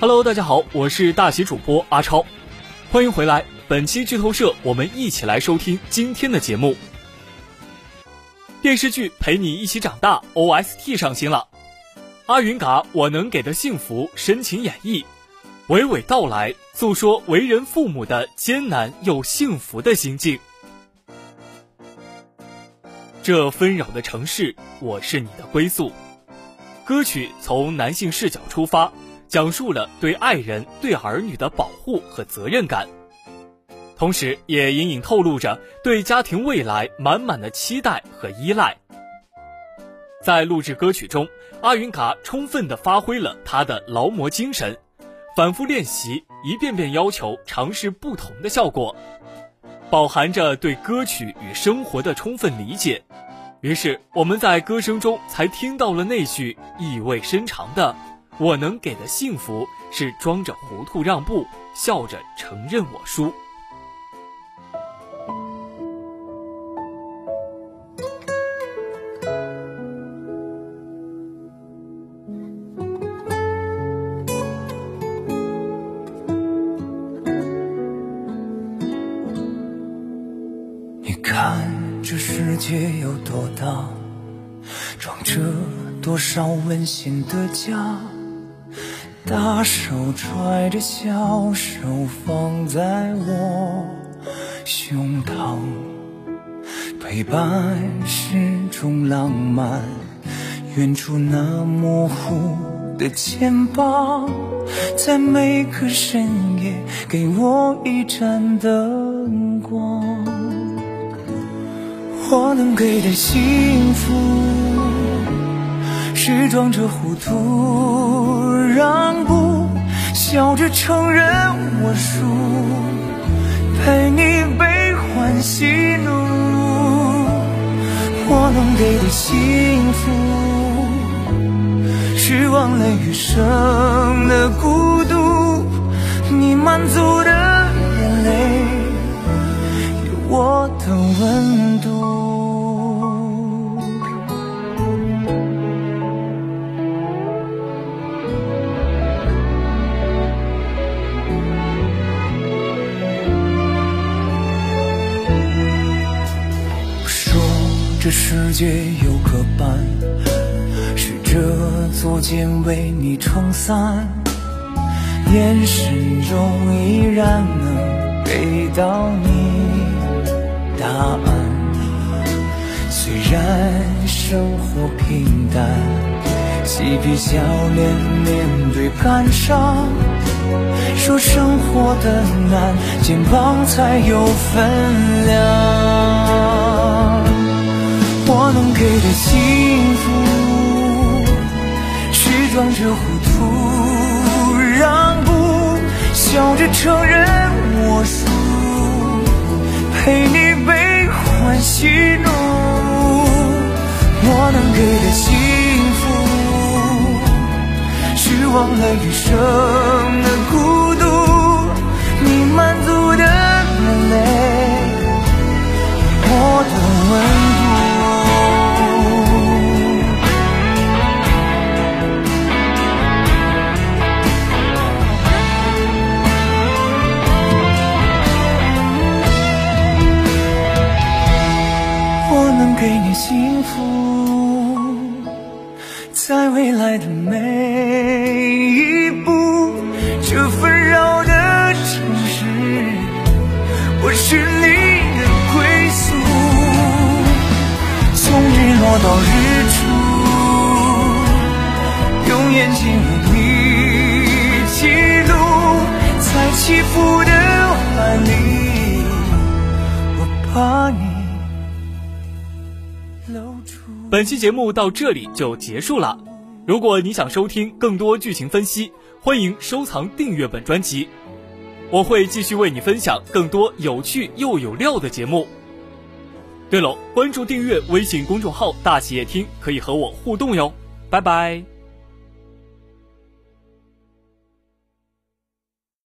Hello，大家好，我是大喜主播阿超，欢迎回来。本期剧透社，我们一起来收听今天的节目。电视剧《陪你一起长大》OST 上新了，阿云嘎《我能给的幸福》深情演绎，娓娓道来，诉说为人父母的艰难又幸福的心境。这纷扰的城市，我是你的归宿。歌曲从男性视角出发。讲述了对爱人、对儿女的保护和责任感，同时也隐隐透露着对家庭未来满满的期待和依赖。在录制歌曲中，阿云嘎充分地发挥了他的劳模精神，反复练习，一遍遍要求尝试不同的效果，饱含着对歌曲与生活的充分理解。于是，我们在歌声中才听到了那句意味深长的。我能给的幸福是装着糊涂让步，笑着承认我输。你看这世界有多大，装着多少温馨的家。大手揣着小手放在我胸膛，陪伴是种浪漫，远处那模糊的肩膀，在每个深夜给我一盏灯光。我能给的幸福。是装着糊涂让步，笑着承认我输，陪你悲欢喜怒。我能给的幸福，是忘了余生的孤独。你满足的眼泪，有我的温度。这世界有个伴，是这座茧为你撑伞，眼神中依然能给到你答案。虽然生活平淡，嬉皮笑脸面对感伤，说生活的难，肩膀才有分量。的幸福，是装着糊涂让步，笑着承认我输，陪你悲欢喜怒。我能给的幸福，是忘了余生给你幸福，在未来的每一步，这纷扰的城市，我是你的归宿。从日落到日出，用眼睛为你记录，在起伏的海里，我怕你。本期节目到这里就结束了。如果你想收听更多剧情分析，欢迎收藏订阅本专辑，我会继续为你分享更多有趣又有料的节目。对了，关注订阅微信公众号“大企业听”，可以和我互动哟。拜拜。